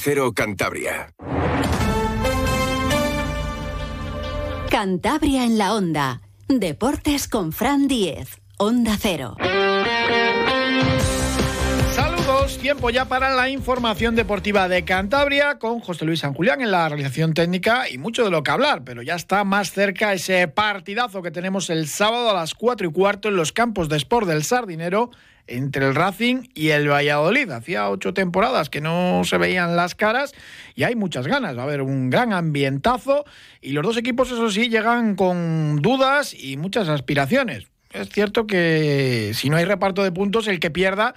Cero Cantabria. Cantabria en la onda. Deportes con Fran Diez. Onda Cero. Saludos, tiempo ya para la información deportiva de Cantabria con José Luis San Julián en la realización técnica y mucho de lo que hablar, pero ya está más cerca ese partidazo que tenemos el sábado a las 4 y cuarto en los campos de Sport del Sardinero entre el Racing y el Valladolid. Hacía ocho temporadas que no se veían las caras y hay muchas ganas. Va a haber un gran ambientazo y los dos equipos, eso sí, llegan con dudas y muchas aspiraciones. Es cierto que si no hay reparto de puntos, el que pierda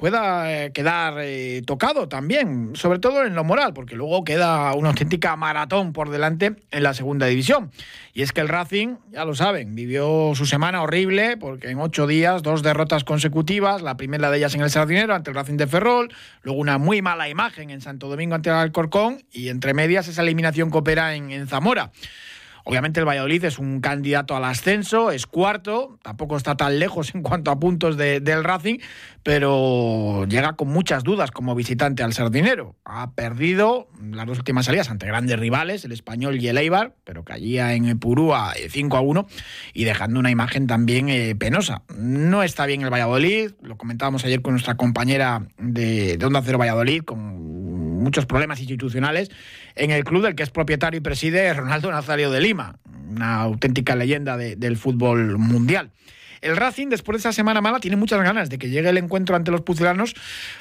pueda eh, quedar eh, tocado también, sobre todo en lo moral, porque luego queda una auténtica maratón por delante en la segunda división. Y es que el Racing, ya lo saben, vivió su semana horrible, porque en ocho días, dos derrotas consecutivas, la primera de ellas en el Sardinero ante el Racing de Ferrol, luego una muy mala imagen en Santo Domingo ante el Alcorcón y entre medias esa eliminación coopera en, en Zamora. Obviamente el Valladolid es un candidato al ascenso, es cuarto, tampoco está tan lejos en cuanto a puntos del Racing, pero llega con muchas dudas como visitante al Sardinero. Ha perdido las dos últimas salidas ante grandes rivales, el Español y el Eibar, pero caía en Purúa 5 a 1 y dejando una imagen también eh, penosa. No está bien el Valladolid, lo comentábamos ayer con nuestra compañera de, de Onda Cero Valladolid, con muchos problemas institucionales en el club del que es propietario y preside Ronaldo Nazario de Lima, una auténtica leyenda de, del fútbol mundial. El Racing, después de esa semana mala, tiene muchas ganas de que llegue el encuentro ante los pucelanos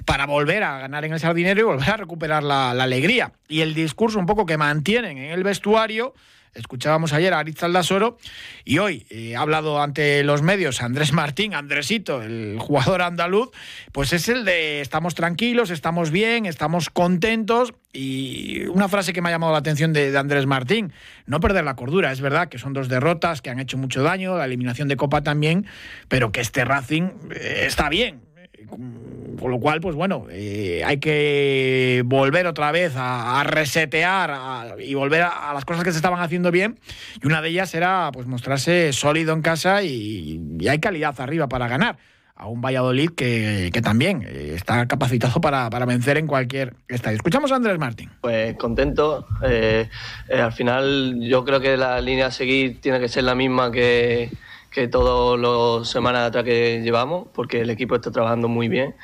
para volver a ganar en el Sardinero y volver a recuperar la, la alegría. Y el discurso un poco que mantienen en el vestuario Escuchábamos ayer a Aritz Aldasoro y hoy eh, ha hablado ante los medios Andrés Martín, Andresito, el jugador andaluz, pues es el de estamos tranquilos, estamos bien, estamos contentos y una frase que me ha llamado la atención de, de, Andrés Martín, no perder la cordura, es verdad que son dos derrotas que han hecho mucho daño, la eliminación de Copa también, pero que este Racing eh, está bien, con lo cual, pues bueno, eh, hay que volver otra vez a, a resetear a, y volver a, a, las cosas que se estaban haciendo bien. Y una de ellas era pues mostrarse sólido en casa y, y hay calidad arriba para ganar a un Valladolid que, que también eh, está capacitado para, para, vencer en cualquier estadio. Escuchamos a Andrés Martín. Pues contento. Eh, eh, al final yo creo que la línea a seguir tiene que ser la misma que, que todas las semanas atrás que llevamos, porque el equipo está trabajando muy bien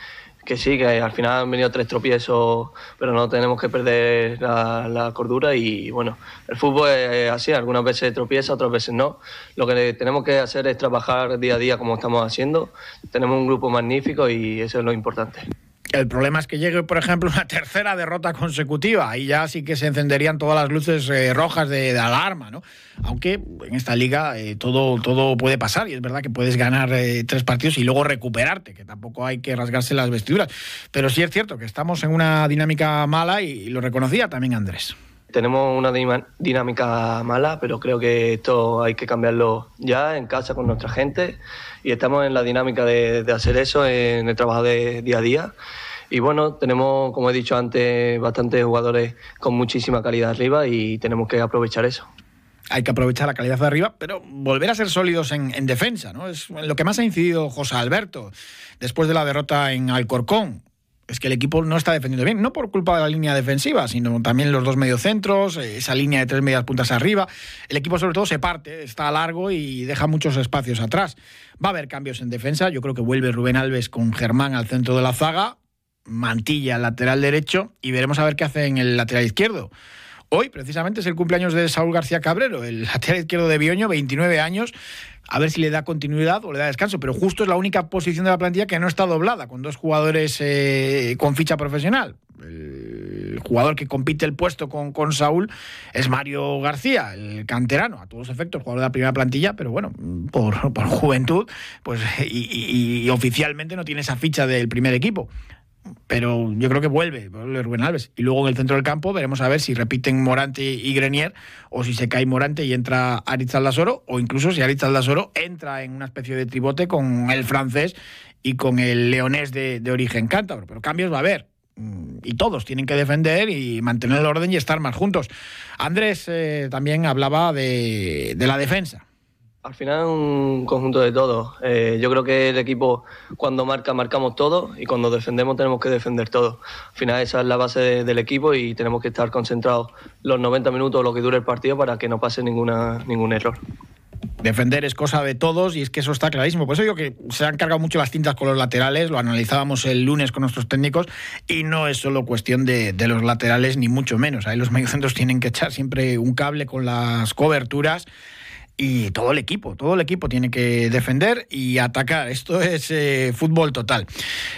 que sí, que al final han venido tres tropiezos, pero no tenemos que perder la, la, cordura y bueno, el fútbol es así, algunas veces tropieza, otras veces no. Lo que tenemos que hacer es trabajar día a día como estamos haciendo. Tenemos un grupo magnífico y eso es lo importante. El problema es que llegue, por ejemplo, una tercera derrota consecutiva. y ya sí que se encenderían todas las luces eh, rojas de, alarma, ¿no? Aunque en esta liga eh, todo, todo puede pasar y es verdad que puedes ganar eh, tres partidos y luego recuperarte, que tampoco hay que rasgarse las vestiduras. Pero sí es cierto que estamos en una dinámica mala y lo reconocía también Andrés. Tenemos una dinámica mala, pero creo que esto hay que cambiarlo ya en casa con nuestra gente y estamos en la dinámica de, hacer eso en el trabajo de día a día. Y bueno, tenemos, como he dicho antes, bastantes jugadores con muchísima calidad arriba y tenemos que aprovechar eso. Hay que aprovechar la calidad de arriba, pero volver a ser sólidos en, en defensa, ¿no? Es lo que más ha incidido José Alberto después de la derrota en Alcorcón es que el equipo no está defendiendo bien, no por culpa de la línea defensiva, sino también los dos mediocentros, esa línea de tres medias puntas arriba. El equipo sobre todo se parte, está largo y deja muchos espacios atrás. Va a haber cambios en defensa, yo creo que vuelve Rubén Alves con Germán al centro de la zaga, Mantilla al lateral derecho y veremos a ver qué hace en el lateral izquierdo. Hoy, precisamente, es el cumpleaños de Saúl García Cabrero, el lateral izquierdo de Bioño, 29 años. A ver si le da continuidad o le da descanso, pero justo es la única posición de la plantilla que no está doblada, con dos jugadores eh, con ficha profesional. El jugador que compite el puesto con, Saúl es Mario García, el canterano, a todos efectos, jugador de la primera plantilla, pero bueno, por, juventud, pues y, y oficialmente no tiene esa ficha del primer equipo pero yo creo que vuelve, vuelve Rubén Alves. Y luego en el centro del campo veremos a ver si repiten Morante y Grenier o si se cae Morante y entra Aritz Aldasoro o incluso si Aritz Aldasoro entra en una especie de tribote con el francés y con el leonés de, de origen cántabro. Pero cambios va a haber y todos tienen que defender y mantener el orden y estar más juntos. Andrés eh, también hablaba de, de la defensa Al final es un conjunto de todos. Eh, yo creo que el equipo cuando marca, marcamos todo y cuando defendemos tenemos que defender todo. Al final esa es la base del equipo y tenemos que estar concentrados los 90 minutos lo que dure el partido para que no pase ninguna, ningún error. Defender es cosa de todos y es que eso está clarísimo. Por eso digo que se han cargado mucho las tintas con los laterales, lo analizábamos el lunes con nuestros técnicos y no es solo cuestión de, de los laterales ni mucho menos. Ahí los mediocentros tienen que echar siempre un cable con las coberturas y todo el equipo, todo el equipo tiene que defender y atacar. Esto es eh, fútbol total.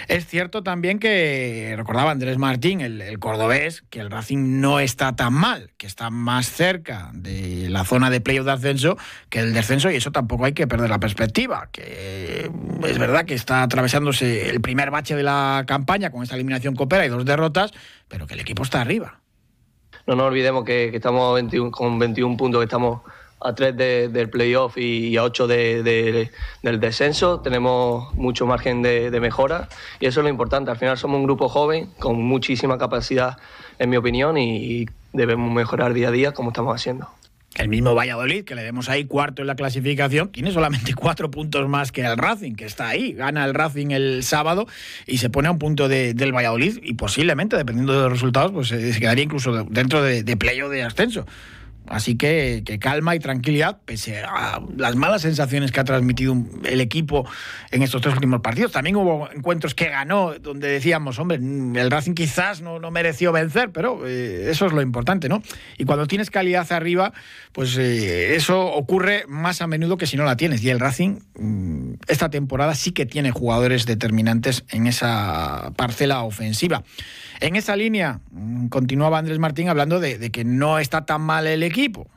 Es cierto también que recordaba Andrés Martín, el, cordobés, que el Racing no está tan mal, que está más cerca de la zona de playoff de ascenso que el descenso y eso tampoco hay que perder la perspectiva, que es verdad que está atravesándose el primer bache de la campaña con esta eliminación copera y dos derrotas, pero que el equipo está arriba. No nos olvidemos que, estamos 21, con 21 puntos, que estamos a 3 del playoff y a 8 de, del descenso. Tenemos mucho margen de, mejora y eso es lo importante. Al final somos un grupo joven con muchísima capacidad, en mi opinión, y debemos mejorar día a día como estamos haciendo. El mismo Valladolid, que le vemos ahí cuarto en la clasificación, tiene solamente cuatro puntos más que el Racing, que está ahí. Gana el Racing el sábado y se pone a un punto del Valladolid y posiblemente, dependiendo de los resultados, pues eh, se quedaría incluso dentro de, de playoff de ascenso. Así que, calma y tranquilidad, pese a las malas sensaciones que ha transmitido el equipo en estos tres últimos partidos. También hubo encuentros que ganó, donde decíamos, hombre, el Racing quizás no, mereció vencer, pero eh, eso es lo importante, ¿no? Y cuando tienes calidad arriba, pues eh, eso ocurre más a menudo que si no la tienes. Y el Racing, mm, esta temporada sí que tiene jugadores determinantes en esa parcela ofensiva. En esa línea, mm, continuaba Andrés Martín hablando de, que no está tan mal el equipo.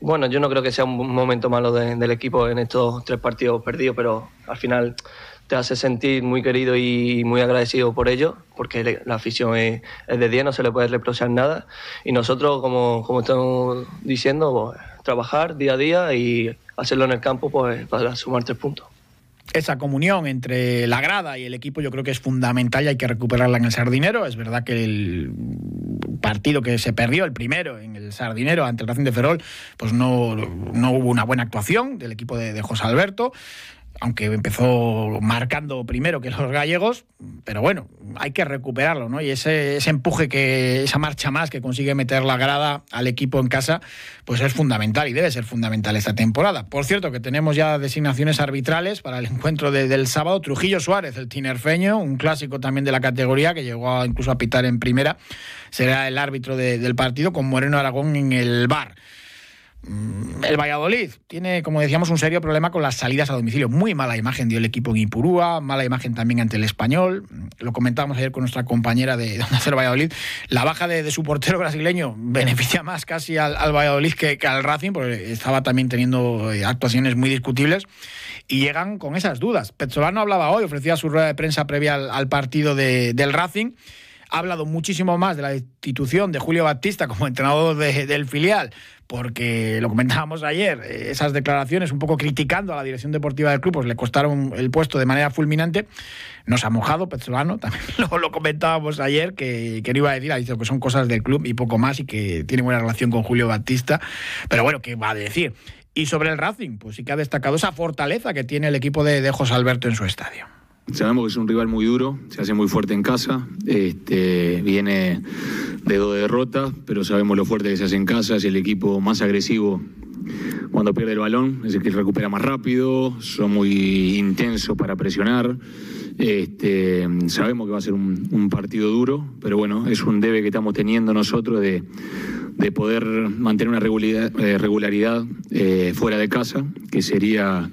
Bueno, yo no creo que sea un momento malo del equipo en estos tres partidos perdidos, pero al final te hace sentir muy querido y muy agradecido por ello, porque la afición es, de 10, no se le puede reprochar nada. Y nosotros, como, como estamos diciendo, pues, trabajar día a día y hacerlo en el campo pues, para sumar tres puntos esa comunión entre la grada y el equipo yo creo que es fundamental y hay que recuperarla en el Sardinero. Es verdad que el partido que se perdió, el primero en el Sardinero ante el Racing de Ferrol, pues no, no hubo una buena actuación del equipo de, de José Alberto aunque empezó marcando primero que los gallegos, pero bueno, hay que recuperarlo, ¿no? Y ese, empuje, que esa marcha más que consigue meter la grada al equipo en casa, pues es fundamental y debe ser fundamental esta temporada. Por cierto, que tenemos ya designaciones arbitrales para el encuentro del sábado. Trujillo Suárez, el tinerfeño, un clásico también de la categoría, que llegó incluso a pitar en primera, será el árbitro del partido con Moreno Aragón en el bar. El Valladolid tiene, como decíamos, un serio problema con las salidas a domicilio. Muy mala imagen dio el equipo en Ipurúa, mala imagen también ante el español. Lo comentábamos ayer con nuestra compañera de Donde hacer Valladolid. La baja de, su portero brasileño beneficia más casi al, Valladolid que, al Racing, porque estaba también teniendo eh, actuaciones muy discutibles. Y llegan con esas dudas. Petzolano hablaba hoy, ofrecía su rueda de prensa previa al, partido del Racing ha hablado muchísimo más de la institución de Julio Batista como entrenador del filial, porque lo comentábamos ayer, eh, esas declaraciones un poco criticando a la dirección deportiva del club, pues le costaron el puesto de manera fulminante. Nos ha mojado Petzolano, también lo, comentábamos ayer, que, que, no iba a decir, ha dicho que son cosas del club y poco más y que tiene buena relación con Julio Batista, pero bueno, ¿qué va a decir? Y sobre el Racing, pues sí que ha destacado esa fortaleza que tiene el equipo de, de José Alberto en su estadio. Sabemos que es un rival muy duro, se hace muy fuerte en casa, este, viene de dos derrotas, pero sabemos lo fuerte que se hace en casa, es el equipo más agresivo cuando pierde el balón, es el que recupera más rápido, son muy intensos para presionar. Este, sabemos que va a ser un, partido duro, pero bueno, es un debe que estamos teniendo nosotros de, poder mantener una regularidad, eh, fuera de casa, que sería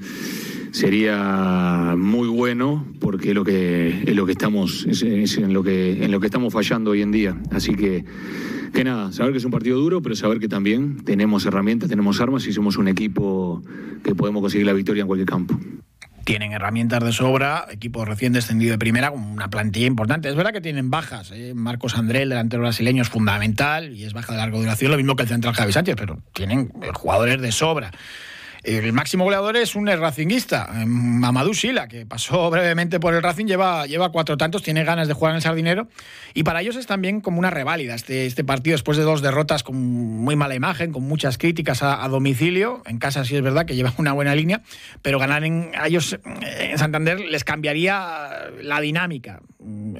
sería muy bueno porque es lo que es lo que estamos es, en lo que en lo que estamos fallando hoy en día así que que nada saber que es un partido duro pero saber que también tenemos herramientas tenemos armas y somos un equipo que podemos conseguir la victoria en cualquier campo tienen herramientas de sobra, equipo recién descendido de primera, con una plantilla importante. Es verdad que tienen bajas. ¿eh? Marcos André, el delantero brasileño, es fundamental y es baja de larga duración, lo mismo que el central Javi Sánchez, pero tienen jugadores de sobra. El máximo goleador es un racinguista, Mamadou Sila, que pasó brevemente por el Racing, lleva, lleva cuatro tantos, tiene ganas de jugar en el Sardinero. Y para ellos es también como una reválida este, este partido después de dos derrotas con muy mala imagen, con muchas críticas a, domicilio. En casa sí es verdad que lleva una buena línea, pero ganar en, a ellos en Santander les cambiaría la dinámica,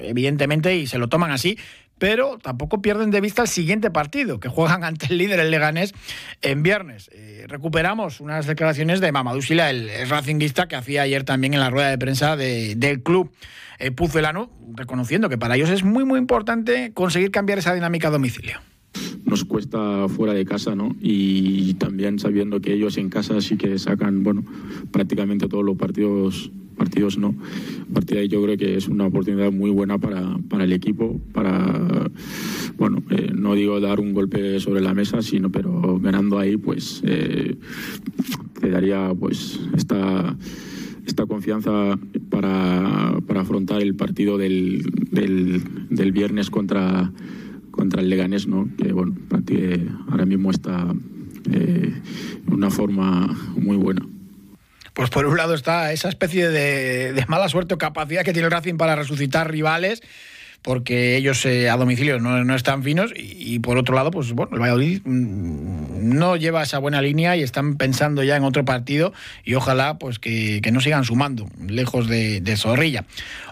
evidentemente, y se lo toman así pero tampoco pierden de vista el siguiente partido, que juegan ante el líder, el Leganés, en viernes. Eh, recuperamos unas declaraciones de Mamadou Sila, el, racinguista, que hacía ayer también en la rueda de prensa del club eh, pucelano, reconociendo que para ellos es muy, muy importante conseguir cambiar esa dinámica a domicilio nos cuesta fuera de casa, ¿no? Y también sabiendo que ellos en casa sí que sacan, bueno, prácticamente todos los partidos, partidos no. A ahí yo creo que es una oportunidad muy buena para, para el equipo, para, bueno, eh, no digo dar un golpe sobre la mesa, sino, pero ganando ahí, pues, eh, te daría, pues, esta esta confianza para, para afrontar el partido del, del viernes contra contra el Leganés, ¿no? que bueno, ahora mismo está eh, una forma muy buena. Pues por un lado está esa especie de, de, mala suerte o capacidad que tiene el Racing para resucitar rivales porque ellos eh, a domicilio no, no, están finos y, por otro lado, pues bueno, el Valladolid mm, no lleva esa buena línea y están pensando ya en otro partido y ojalá pues que, que no sigan sumando lejos de, Zorrilla.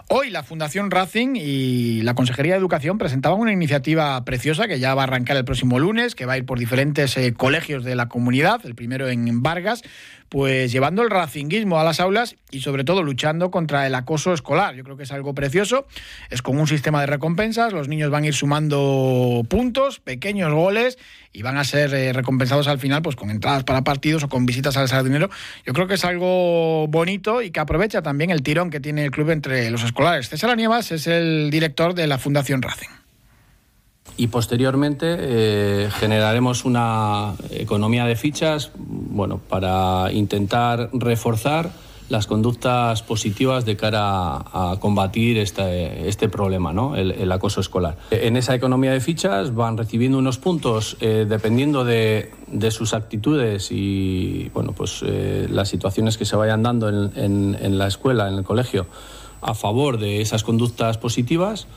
Hoy la Fundación Racing y la Consejería de Educación presentaban una iniciativa preciosa que ya va a arrancar el próximo lunes, que va a ir por diferentes eh, colegios de la comunidad, el primero en Vargas, pues llevando el racinguismo a las aulas y sobre todo luchando contra el acoso escolar. Yo creo que es algo precioso, es con un sistema de recompensas, los niños van a ir sumando puntos, pequeños goles y van a ser eh, recompensados al final pues con entradas para partidos o con visitas al sardinero. Yo creo que es algo bonito y que aprovecha también el tirón que tiene el club entre los escolares. César Anievas es el director de la Fundación Racing y posteriormente eh, generaremos una economía de fichas bueno, para intentar reforzar las conductas positivas de cara a, combatir este, este problema, ¿no? el, acoso escolar. En esa economía de fichas van recibiendo unos puntos eh, dependiendo de, de, sus actitudes y bueno, pues, eh, las situaciones que se vayan dando en, en, en la escuela, en el colegio, a favor de esas conductas positivas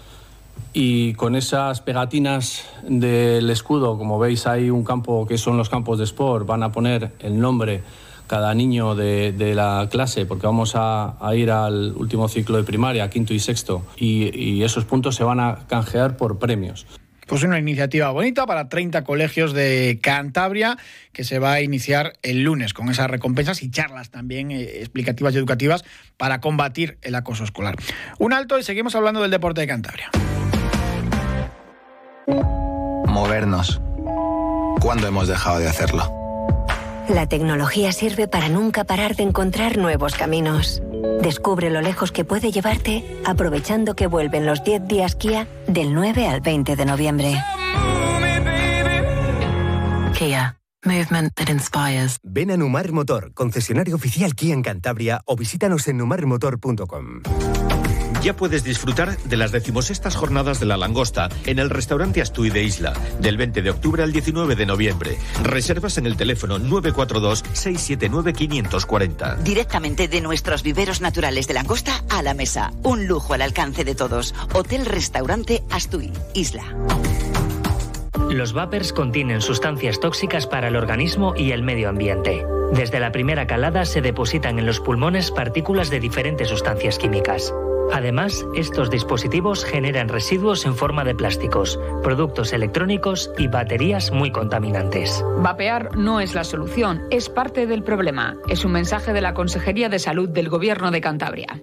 y con esas pegatinas del escudo, como veis hay un campo que son los campos de sport, van a poner el nombre cada niño de, la clase, porque vamos a, ir al último ciclo de primaria, quinto y sexto, y, esos puntos se van a canjear por premios. Pues una iniciativa bonita para 30 colegios de Cantabria que se va a iniciar el lunes con esas recompensas y charlas también eh, explicativas y educativas para combatir el acoso escolar. Un alto y seguimos hablando del deporte de Cantabria. Movernos. ¿Cuándo hemos dejado de hacerlo? La tecnología sirve para nunca parar de encontrar nuevos caminos. Descubre lo lejos que puede llevarte aprovechando que vuelven los 10 días Kia del 9 al 20 de noviembre. Kia. Movement that inspires. Ven a Numar Motor, concesionario oficial Kia en Cantabria o visítanos en numarmotor.com. Ya puedes disfrutar de las decimosextas jornadas de la langosta en el restaurante Astui de Isla, del 20 de octubre al 19 de noviembre. Reservas en el teléfono 942-679-540. Directamente de nuestros viveros naturales de langosta a la mesa. Un lujo al alcance de todos. Hotel Restaurante Astui, Isla. Los vapers contienen sustancias tóxicas para el organismo y el medio ambiente. Desde la primera calada se depositan en los pulmones partículas de diferentes sustancias químicas. Además, estos dispositivos generan residuos en forma de plásticos, productos electrónicos y baterías muy contaminantes. Vapear no es la solución, es parte del problema. Es un mensaje de la Consejería de Salud del Gobierno de Cantabria.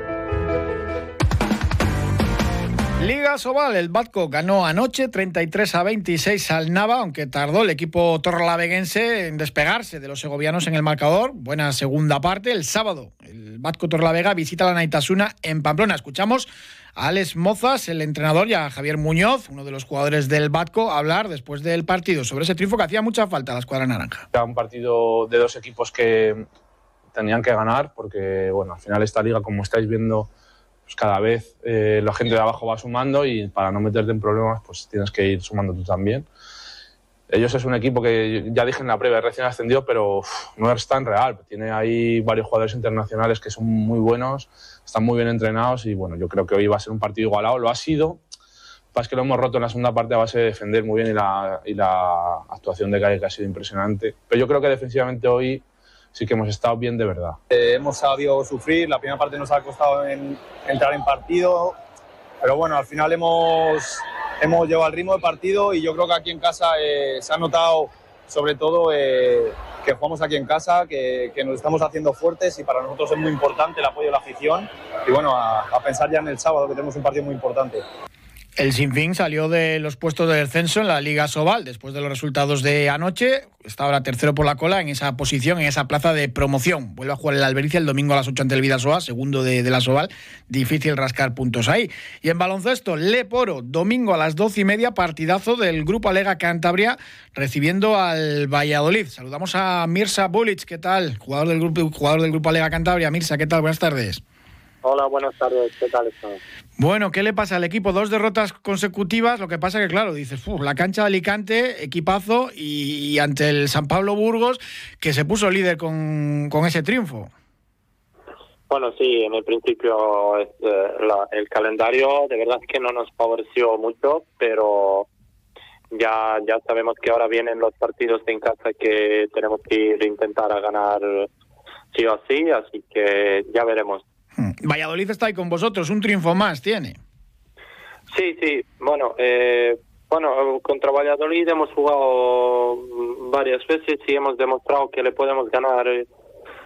Liga Sobal, el Batco ganó anoche 33 a 26 al Nava, aunque tardó el equipo torlaveguense en despegarse de los segovianos en el marcador. Buena segunda parte. El sábado, el Batco Torlavega visita la Naitasuna en Pamplona. Escuchamos a Alex Mozas, el entrenador, y a Javier Muñoz, uno de los jugadores del Batco, hablar después del partido sobre ese triunfo que hacía mucha falta a la escuadra naranja. Era un partido de dos equipos que tenían que ganar, porque bueno, al final esta liga, como estáis viendo, pues cada vez eh, la gente de abajo va sumando y para no meterte en problemas, pues tienes que ir sumando tú también. Ellos es un equipo que ya dije en la previa, recién ascendido, pero no es tan real. Tiene ahí varios jugadores internacionales que son muy buenos, están muy bien entrenados y bueno, yo creo que hoy va a ser un partido igualado. Lo ha sido, pasa que lo hemos roto en la segunda parte a base de defender muy bien y la, y la actuación de Calle que ha sido impresionante. Pero yo creo que defensivamente hoy sí que hemos estado bien de verdad. Eh, hemos sabido sufrir, la primera parte nos ha costado en, entrar en partido, pero bueno, al final hemos, hemos llevado el ritmo de partido y yo creo que aquí en casa eh, se ha notado sobre todo eh, que jugamos aquí en casa, que, que, nos estamos haciendo fuertes y para nosotros es muy importante el apoyo de la afición y bueno, a, a pensar ya en el sábado que tenemos un partido muy importante. El Sinfín salió de los puestos de descenso en la Liga Sobal después de los resultados de anoche. Está ahora tercero por la cola en esa posición, en esa plaza de promoción. Vuelve a jugar el Albericia el domingo a las 8 ante el Vidasoa, segundo de, la Sobal. Difícil rascar puntos ahí. Y en baloncesto, Leporo, domingo a las 12 y media, partidazo del Grupo Alega Cantabria, recibiendo al Valladolid. Saludamos a Mirsa Bulic, ¿qué tal? Jugador del grupo, jugador del Grupo Alega Cantabria. Mirsa, ¿qué tal? Buenas tardes. Hola, buenas tardes. ¿Qué tal estás? Bueno, ¿qué le pasa al equipo? Dos derrotas consecutivas. Lo que pasa que, claro, dices, la cancha de Alicante, equipazo, y, y, ante el San Pablo Burgos, que se puso líder con, con ese triunfo. Bueno, sí, en el principio eh, la, el calendario de verdad que no nos favoreció mucho, pero ya, ya sabemos que ahora vienen los partidos en casa que tenemos que ir a intentar a ganar sí o sí, así que ya veremos. Valladolid está ahí con vosotros, un triunfo más tiene. Sí, sí, bueno, eh, bueno, contra Valladolid hemos jugado varias veces y hemos demostrado que le podemos ganar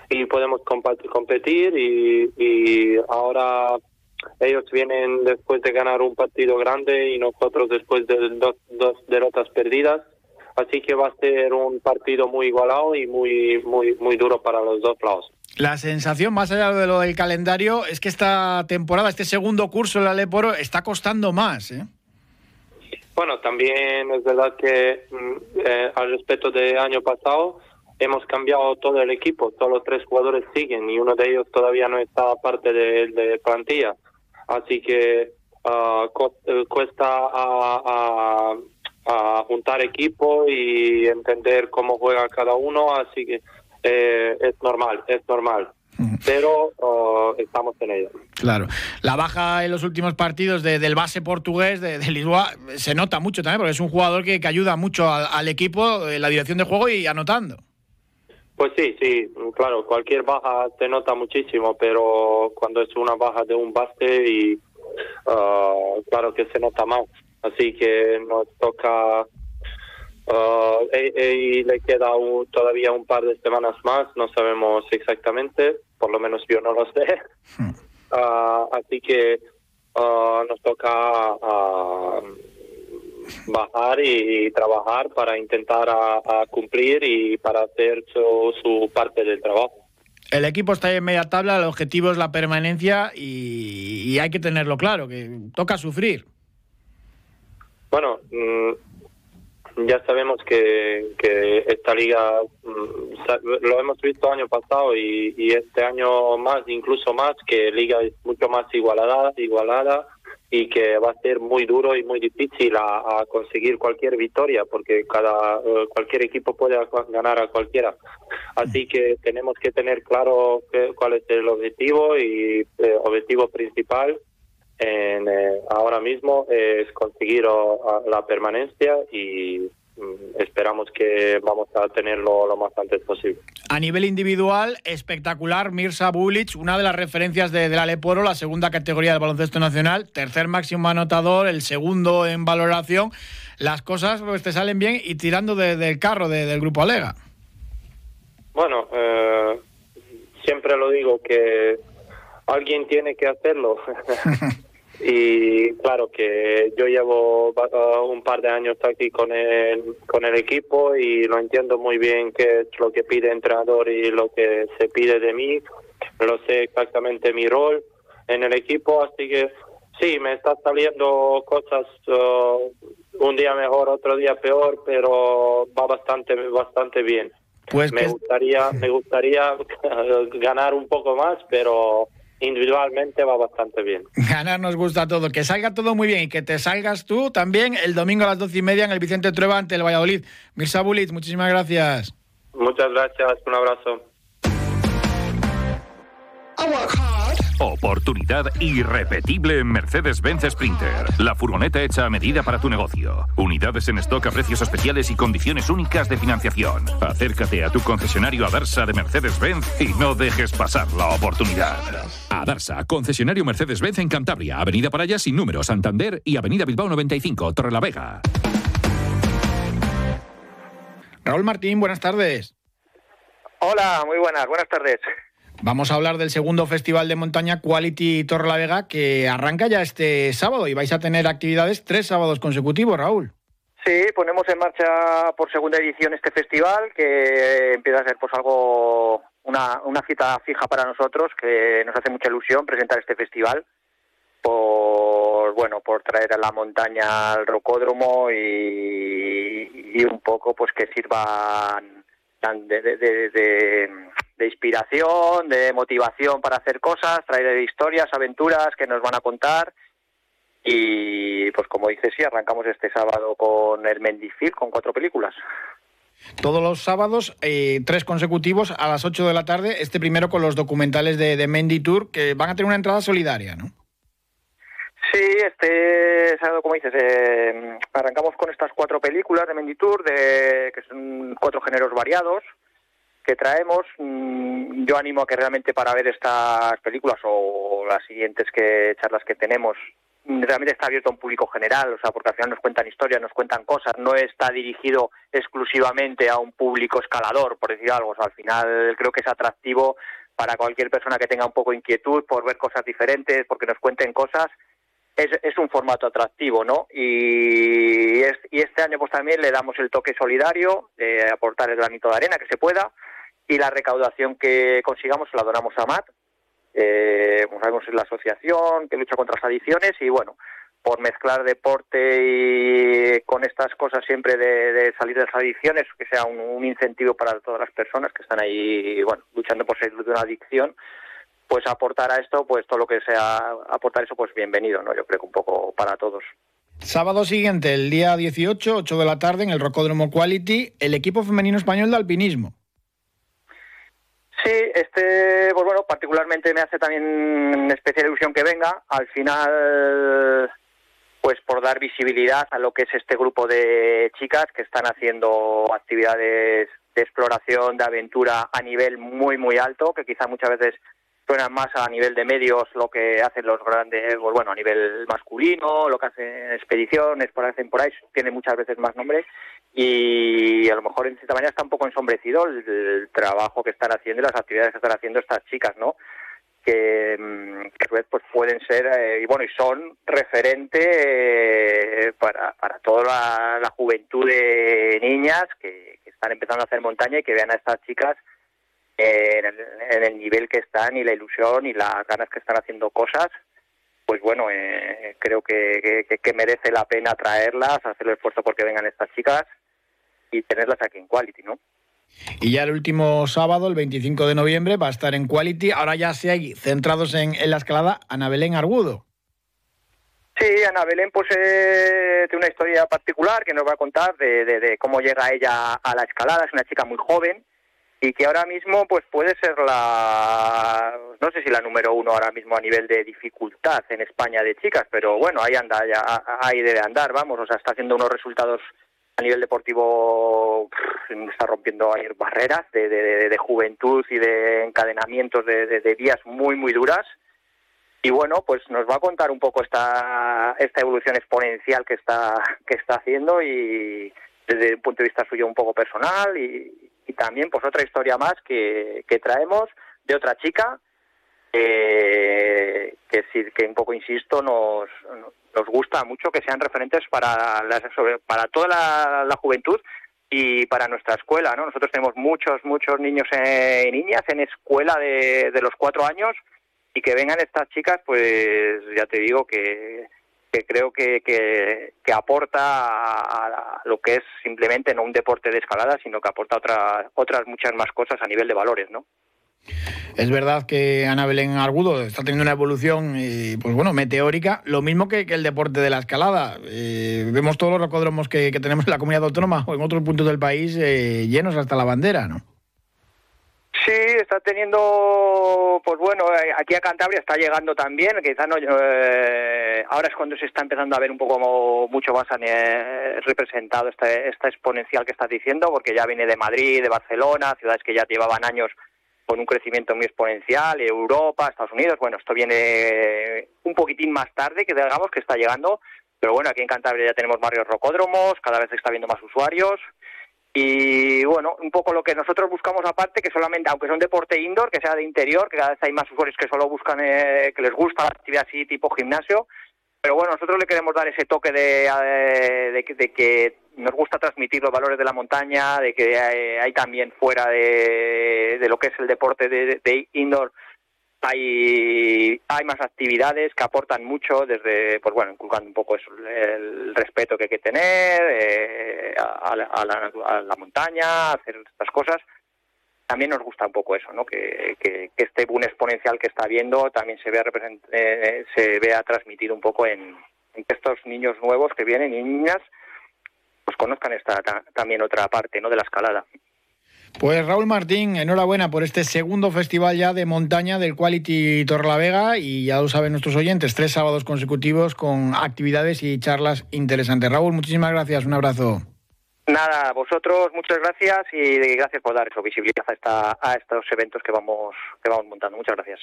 y podemos competir y, y ahora ellos vienen después de ganar un partido grande y nosotros después de dos, dos derrotas perdidas así que va a ser un partido muy igualado y muy muy muy duro para los dos lados. La sensación, más allá de lo del calendario, es que esta temporada, este segundo curso en la Leporo, está costando más. ¿eh? Bueno, también es verdad que eh, al respecto del año pasado hemos cambiado todo el equipo, solo tres jugadores siguen y uno de ellos todavía no está parte de, plantilla. Así que uh, cuesta a, a juntar equipo y entender cómo juega cada uno, así que eh, es normal, es normal. Pero uh, estamos en ello. Claro. La baja en los últimos partidos de, del base portugués de, de, Lisboa se nota mucho también, porque es un jugador que, que ayuda mucho al, al, equipo en la dirección de juego y anotando. Pues sí, sí, claro, cualquier baja se nota muchísimo, pero cuando es una baja de un base y uh, claro que se nota más. Así que nos toca Uh, y, y, le queda un, todavía un par de semanas más, no sabemos exactamente, por lo menos yo no lo sé. Uh, así que uh, nos toca bajar y, y, trabajar para intentar a, a, cumplir y para hacer su, su parte del trabajo. El equipo está en media tabla, el objetivo es la permanencia y, y hay que tenerlo claro, que toca sufrir. Bueno, mmm, ya sabemos que, que esta liga lo hemos visto año pasado y, y, este año más, incluso más, que liga es mucho más igualada, igualada y que va a ser muy duro y muy difícil a, conseguir cualquier victoria porque cada uh, cualquier equipo puede ganar a cualquiera. Así que tenemos que tener claro cuál es el objetivo y el eh, objetivo principal en, eh, ahora mismo es conseguir uh, la permanencia y mm, esperamos que vamos a tenerlo lo más antes posible. A nivel individual, espectacular Mirza Bulic, una de las referencias de, de la Leporo, la segunda categoría del baloncesto nacional, tercer máximo anotador, el segundo en valoración. Las cosas pues, te salen bien y tirando de, del carro de, del grupo Alega. Bueno, eh, siempre lo digo que alguien tiene que hacerlo. y claro que yo llevo uh, un par de años aquí con el, con el equipo y lo entiendo muy bien qué es lo que pide el entrenador y lo que se pide de mí. Lo sé exactamente mi rol en el equipo, así que sí, me está saliendo cosas uh, un día mejor, otro día peor, pero va bastante bastante bien. Pues me gustaría me gustaría ganar un poco más, pero individualmente va bastante bien. Ganar nos gusta todo, que salga todo muy bien y que te salgas tú también el domingo a las doce y media en el Vicente Trueba ante el Valladolid. Mirza Bulit, muchísimas gracias. Muchas gracias, un abrazo. Oportunidad irrepetible en Mercedes-Benz Sprinter. La furgoneta hecha a medida para tu negocio. Unidades en stock a precios especiales y condiciones únicas de financiación. Acércate a tu concesionario Adarsa de Mercedes-Benz y no dejes pasar la oportunidad. Adarsa, concesionario Mercedes-Benz en Cantabria, Avenida Paraya sin número, Santander y Avenida Bilbao 95, Torrelavega. Raúl Martín, buenas tardes. Hola, muy buenas, buenas tardes. Vamos a hablar del segundo Festival de Montaña Quality Torre la Vega que arranca ya este sábado y vais a tener actividades tres sábados consecutivos, Raúl. Sí, ponemos en marcha por segunda edición este festival que empieza a ser pues algo una, una cita fija para nosotros que nos hace mucha ilusión presentar este festival por bueno por traer a la montaña al rocódromo y, un poco pues que sirvan de, de, de, de inspiración, de motivación para hacer cosas, traer historias, aventuras que nos van a contar. Y pues como dices, sí, arrancamos este sábado con el Mendifil, con cuatro películas. Todos los sábados, eh, tres consecutivos a las 8 de la tarde, este primero con los documentales de, de Mendy Tour, que van a tener una entrada solidaria, ¿no? Sí, este sábado, como dices, eh, arrancamos con estas cuatro películas de Mendy Tour, de, que son cuatro géneros variados, que traemos. Mm, yo animo a que realmente para ver estas películas o las siguientes que charlas que tenemos mm, realmente está abierto a un público general, o sea, porque al final nos cuentan historias, nos cuentan cosas, no está dirigido exclusivamente a un público escalador, por decir algo. O sea, al final creo que es atractivo para cualquier persona que tenga un poco de inquietud por ver cosas diferentes, porque nos cuenten cosas. Es, es un formato atractivo, ¿no? Y, es, y este año pues también le damos el toque solidario, de aportar el granito de arena que se pueda, y la recaudación que consigamos la donamos a MAT, eh, sabemos la asociación que lucha contra las adicciones y bueno, por mezclar deporte y con estas cosas siempre de, salir de las adicciones, que sea un, incentivo para todas las personas que están ahí, bueno, luchando por salir de una adicción, pues aportar a esto, pues todo lo que sea aportar eso, pues bienvenido, ¿no? Yo creo que un poco para todos. Sábado siguiente, el día 18, 8 de la tarde, en el Rocódromo Quality, el equipo femenino español de alpinismo. Sí, este, pues bueno, particularmente me hace también especial ilusión que venga. Al final, pues por dar visibilidad a lo que es este grupo de chicas que están haciendo actividades de exploración, de aventura a nivel muy, muy alto, que quizá muchas veces suenan más a nivel de medios lo que hacen los grandes, pues bueno, a nivel masculino, lo que hacen expediciones, por hacen por ahí, tiene muchas veces más nombre y a lo mejor en cierta manera está un poco ensombrecido el, trabajo que están haciendo y las actividades que están haciendo estas chicas, ¿no? Que, mm, que pues pueden ser eh, y bueno y son referente eh, para, para toda la, juventud de niñas que, están empezando a hacer montaña y que vean a estas chicas en el, en el nivel que están y la ilusión y las ganas que están haciendo cosas pues bueno, eh, creo que, que, que, merece la pena traerlas, hacer el esfuerzo porque vengan estas chicas y tenerlas aquí en Quality, ¿no? Y ya el último sábado, el 25 de noviembre, va a estar en Quality. Ahora ya se hay centrados en, la escalada, Ana Belén Argudo. Sí, Ana Belén pues eh, tiene una historia particular que nos va a contar de, de, cómo llega ella a la escalada. Es una chica muy joven y que ahora mismo pues puede ser la, no sé si la número uno ahora mismo a nivel de dificultad en España de chicas, pero bueno, ahí anda, ya, ahí debe andar, vamos, o sea, está haciendo unos resultados a nivel deportivo está rompiendo ahí barreras de, de, juventud y de encadenamientos de, de, días muy, muy duras. Y bueno, pues nos va a contar un poco esta, esta evolución exponencial que está, que está haciendo y desde un punto de vista suyo un poco personal y, y también pues otra historia más que, que traemos de otra chica que, que, sí, que un poco insisto, nos, nos gusta mucho que sean referentes para, para toda la, juventud y para nuestra escuela. ¿no? Nosotros tenemos muchos, muchos niños eh, y niñas en escuela de, de los cuatro años y que vengan estas chicas, pues ya te digo que, que creo que, que, que aporta a lo que es simplemente no un deporte de escalada, sino que aporta otra, otras muchas más cosas a nivel de valores, ¿no? Es verdad que Ana Belén Argudo está teniendo una evolución, eh, pues bueno, meteórica, lo mismo que, el deporte de la escalada. Eh, vemos todos los rocódromos que, que tenemos en la comunidad autónoma o en otros puntos del país eh, llenos hasta la bandera, ¿no? Sí, está teniendo, pues bueno, eh, aquí a Cantabria está llegando también, quizás no, eh, ahora es cuando se está empezando a ver un poco como mucho más eh, representado esta, esta exponencial que estás diciendo, porque ya viene de Madrid, de Barcelona, ciudades que ya llevaban años con un crecimiento muy exponencial, Europa, Estados Unidos, bueno, esto viene un poquitín más tarde, que digamos que está llegando, pero bueno, aquí en Cantabria ya tenemos varios rocódromos, cada vez está viendo más usuarios, y bueno, un poco lo que nosotros buscamos aparte, que solamente, aunque sea un deporte indoor, que sea de interior, que cada vez hay más usuarios que solo buscan, eh, que les gusta la actividad así tipo gimnasio, pero bueno, nosotros le queremos dar ese toque de, de, de que nos gusta transmitir los valores de la montaña, de que hay también fuera de, de lo que es el deporte de, de indoor, hay, hay más actividades que aportan mucho desde, pues bueno, inculcando un poco eso, el respeto que hay que tener eh, a, la, a la- a la montaña, hacer estas cosas. También nos gusta un poco eso, ¿no? Que, que- que este boom exponencial que está habiendo también se vea, represent- eh, se vea transmitido un poco en, que estos niños nuevos que vienen y niñas pues conozcan esta ta- también otra parte, ¿no? De la escalada. Pues Raúl Martín, enhorabuena por este segundo festival ya de montaña del Quality Torrelavega y ya lo saben nuestros oyentes, tres sábados consecutivos con actividades y charlas interesantes. Raúl, muchísimas gracias, un abrazo. Nada, vosotros muchas gracias y gracias por dar eso, visibilidad a, esta, estos eventos que vamos, que vamos montando. Muchas gracias.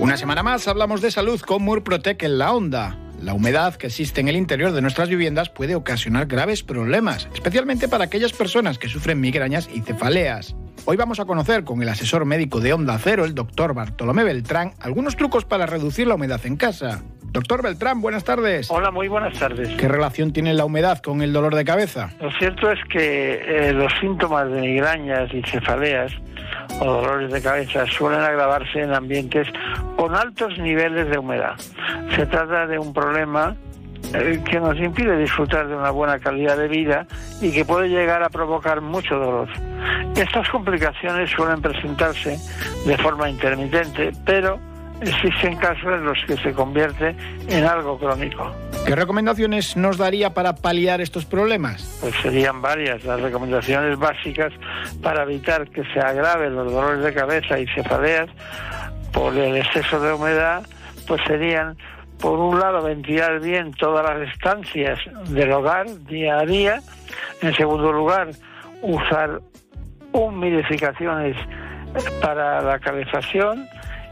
Una semana más hablamos de salud con Murprotec en la onda. La humedad que existe en el interior de nuestras viviendas puede ocasionar graves problemas, especialmente para aquellas personas que sufren migrañas y cefaleas. Hoy vamos a conocer con el asesor médico de Onda Cero, el doctor Bartolomé Beltrán, algunos trucos para reducir la humedad en casa. Doctor Beltrán, buenas tardes. Hola, muy buenas tardes. ¿Qué relación tiene la humedad con el dolor de cabeza? Lo cierto es que eh, los síntomas de migrañas y cefaleas o dolores de cabeza suelen agravarse en ambientes con altos niveles de humedad. Se trata de un problema eh, que nos impide disfrutar de una buena calidad de vida y que puede llegar a provocar mucho dolor. Estas complicaciones suelen presentarse de forma intermitente, pero existen casos en los que se convierte en algo crónico. ¿Qué recomendaciones nos daría para paliar estos problemas? Pues serían varias las recomendaciones básicas para evitar que se agraven los dolores de cabeza y cefaleas por el exceso de humedad, pues serían, por un lado, ventilar bien todas las estancias del hogar día a día. En segundo lugar, usar humidificaciones para la calefacción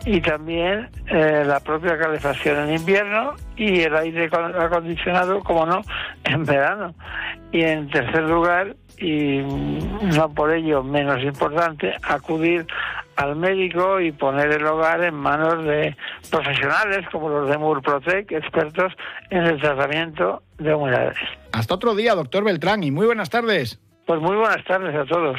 y también eh, la propia calefacción en invierno y el aire con- acondicionado, como no, en verano. Y en tercer lugar, y no por ello menos importante, acudir al médico y poner el hogar en manos de profesionales como los de Murprotec, expertos en el tratamiento de humedades. Hasta otro día, doctor Beltrán, y muy buenas tardes. Pues muy buenas tardes a todos.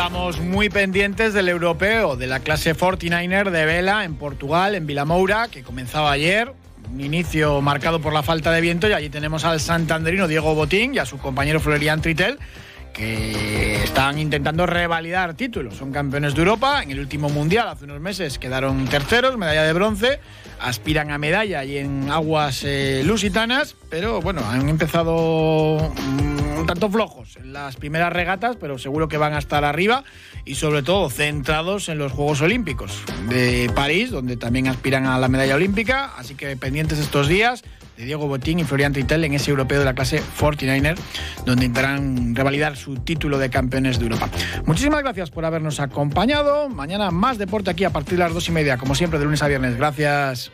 Estamos muy pendientes del europeo, de la clase 49er de vela en Portugal, en Vilamoura, que comenzaba ayer. Un inicio marcado por la falta de viento y allí tenemos al santanderino Diego Botín y a su compañero Florian Tritel que están intentando revalidar títulos. Son campeones de Europa. En el último mundial, hace unos meses, quedaron terceros, medalla de bronce. Aspiran a medalla y en aguas eh, lusitanas, pero bueno, han empezado mm, un tanto flojos en las primeras regatas, pero seguro que van a estar arriba y sobre todo centrados en los Juegos Olímpicos de París, donde también aspiran a la medalla olímpica. Así que pendientes estos días de Diego Botín y Florian Teitel en ese europeo de la clase 49er, donde intentarán revalidar su título de campeones de Europa. Muchísimas gracias por habernos acompañado. Mañana más deporte aquí a partir de las dos y media, como siempre, de lunes a viernes. Gracias.